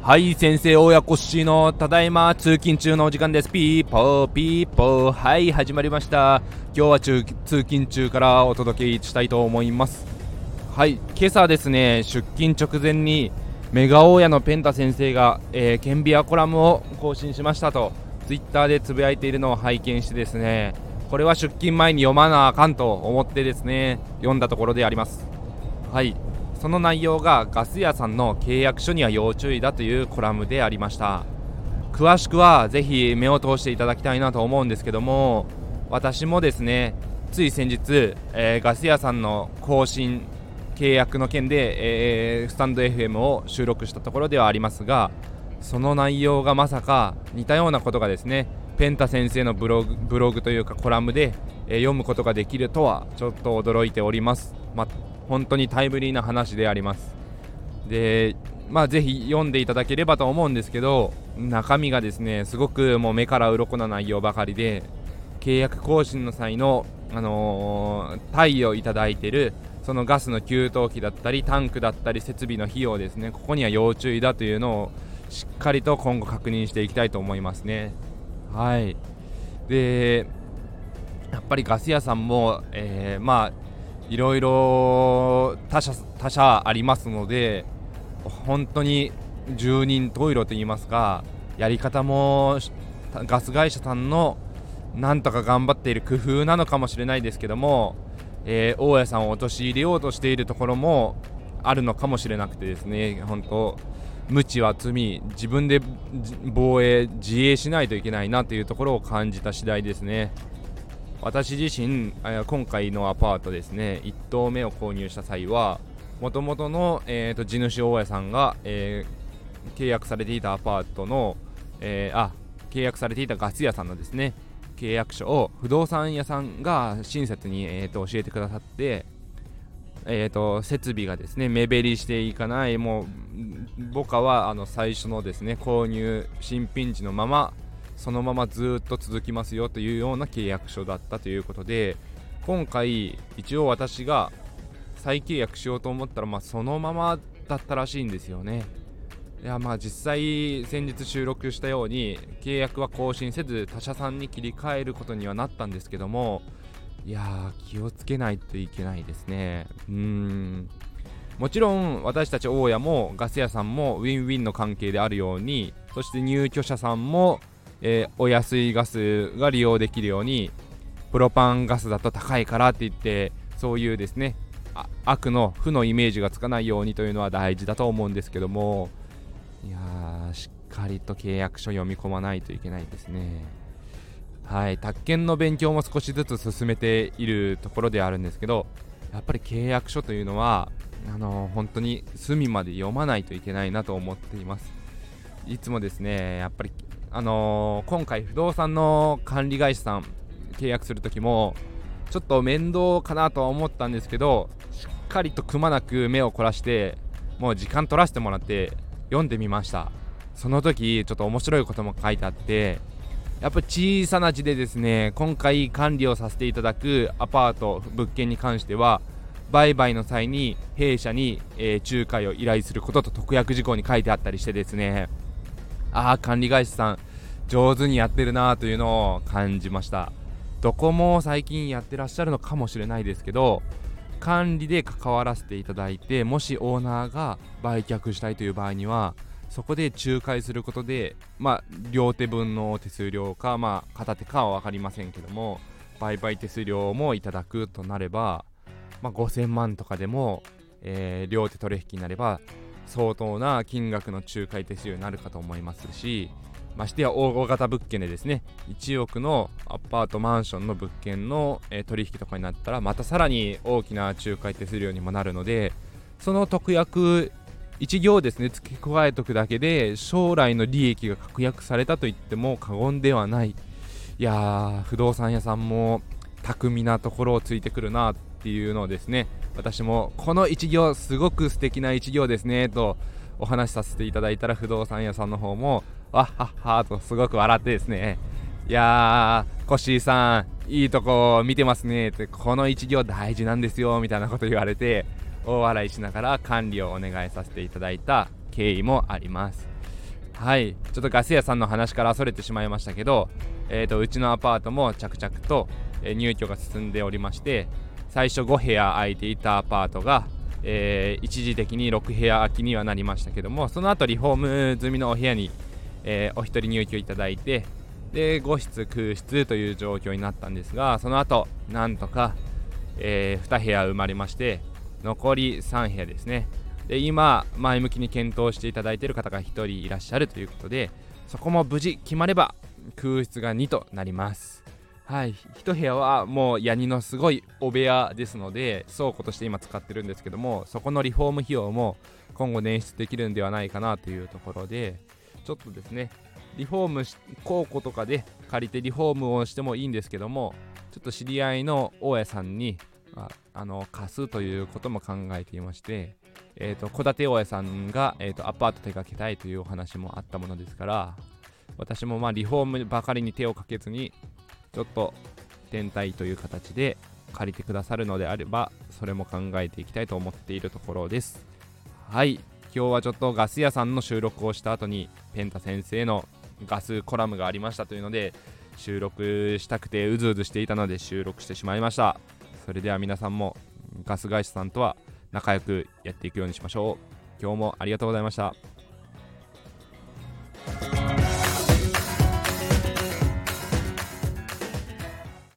はい先生親子しのただいま通勤中のお時間です。ピーポーピーポー。はい始まりました。今日は通勤中からお届けしたいと思います。はい今朝ですね出勤直前にメガ大家のペンタ先生が、えー、健美家コラムを更新しましたとツイッターでつぶやいているのを拝見してですねこれは出勤前に読まなあかんと思ってですね読んだところであります。はい。その内容がガス屋さんの契約書には要注意だというコラムでありました。詳しくはぜひ目を通していただきたいなと思うんですけども私もですねつい先日、えー、ガス屋さんの更新契約の件で、えー、スタンド FM を収録したところではありますがその内容がまさか似たようなことがですねペンタ先生のブログブログというかコラムで、えー、読むことができるとはちょっと驚いております、ま本当にタイムリーな話であります。でまあぜひ読んでいただければと思うんですけど中身がですねすごくもう目から鱗な内容ばかりで契約更新の際のあのー、貸与いただいているそのガスの給湯器だったりタンクだったり設備の費用ですねここには要注意だというのをしっかりと今後確認していきたいと思いますね。はい。でやっぱりガス屋さんも、えー、まあいろいろ他社他社ありますので本当に住人トイレといいますかやり方もガス会社さんのなんとか頑張っている工夫なのかもしれないですけども、えー、大家さんを陥れようとしているところもあるのかもしれなくてですね本当無知は罪自分で防衛自衛しないといけないなというところを感じた次第ですね。私自身今回のアパートですね1棟目を購入した際はもともとの、えーと、地主大家さんが、えー、契約されていたアパートの、えー、あ契約されていたガス屋さんのですね契約書を不動産屋さんが親切に、えーと、教えてくださって、えーと、設備がですね目減りしていかないもう僕はあの最初のですね購入新品時のままそのままずっと続きますよというような契約書だったということで今回一応私が再契約しようと思ったらまあそのままだったらしいんですよね。いやまあ実際先日収録したように契約は更新せず他社さんに切り替えることにはなったんですけどもいやー気をつけないといけないですね。うーん。もちろん私たち大家もガス屋さんもウィンウィンの関係であるようにそして入居者さんもえー、お安いガスが利用できるようにプロパンガスだと高いからって言ってそういうですね悪の負のイメージがつかないようにというのは大事だと思うんですけどもいやーしっかりと契約書読み込まないといけないですね。はい宅建の勉強も少しずつ進めているところであるんですけどやっぱり契約書というのはあの、本当に隅まで読まないといけないなと思っています。いつもですねやっぱりあのー、今回不動産の管理会社さん契約する時もちょっと面倒かなとは思ったんですけどしっかりとくまなく目を凝らしてもう時間取らせてもらって読んでみました。その時ちょっと面白いことも書いてあってやっぱ小さな字でですね今回管理をさせていただくアパート物件に関しては売買の際に弊社に、えー、仲介を依頼することと特約事項に書いてあったりしてですね。ああ管理会社さん上手にやってるなというのを感じました。どこも最近やってらっしゃるのかもしれないですけど管理で関わらせていただいてもしオーナーが売却したいという場合にはそこで仲介することでまあ両手分の手数料かまあ片手かは分かりませんけども売買手数料もいただくとなれば、まあ、5000万とかでも、えー、両手取引になれば相当な金額の仲介手数料になるかと思いますしましてや大型物件でですね1億のアパートマンションの物件の、えー、取引とかになったらまたさらに大きな仲介手数料にもなるのでその特約1行ですね付け加えとくだけで将来の利益が確約されたと言っても過言ではない。いやー不動産屋さんも巧みなところをついてくるなっていうのをですね私もこの1行すごく素敵な1行ですねとお話しさせていただいたら不動産屋さんの方もわっはっはとすごく笑ってですねいやーコッシーさんいいとこ見てますねってこの一行大事なんですよみたいなこと言われて大笑いしながら管理をお願いさせていただいた経緯もあります。はいちょっとガス屋さんの話からそれてしまいましたけど、えーと、うちのアパートも着々と、入居が進んでおりまして最初5部屋空いていたアパートが、えー、一時的に6部屋空きにはなりましたけどもその後リフォーム済みのお部屋に、えー、お一人入居いただいてで5室空室という状況になったんですがその後なんとか、えー、2部屋埋まりまして残り3部屋ですね。で今前向きに検討していただいている方が1人いらっしゃるということでそこも無事決まれば空室が2となります。はい。1部屋はもうヤニのすごいお部屋ですので倉庫として今使ってるんですけどもそこのリフォーム費用も今後捻出できるんではないかなというところでちょっとですねリフォーム倉庫とかで借りてリフォームをしてもいいんですけどもちょっと知り合いの大家さんにああの貸すということも考えていましてえーと、戸建て大家さんが、えーと、アパート手掛けたいというお話もあったものですから私もまあリフォームばかりに手をかけずにちょっと天体という形で借りてくださるのであればそれも考えていきたいと思っているところです。はい。今日はちょっとガス屋さんの収録をした後にペンタ先生のガスコラムがありましたというので収録したくてうずうずしていたので収録してしまいました。それでは皆さんもガス会社さんとは仲良くやっていくようにしましょう。今日もありがとうございました。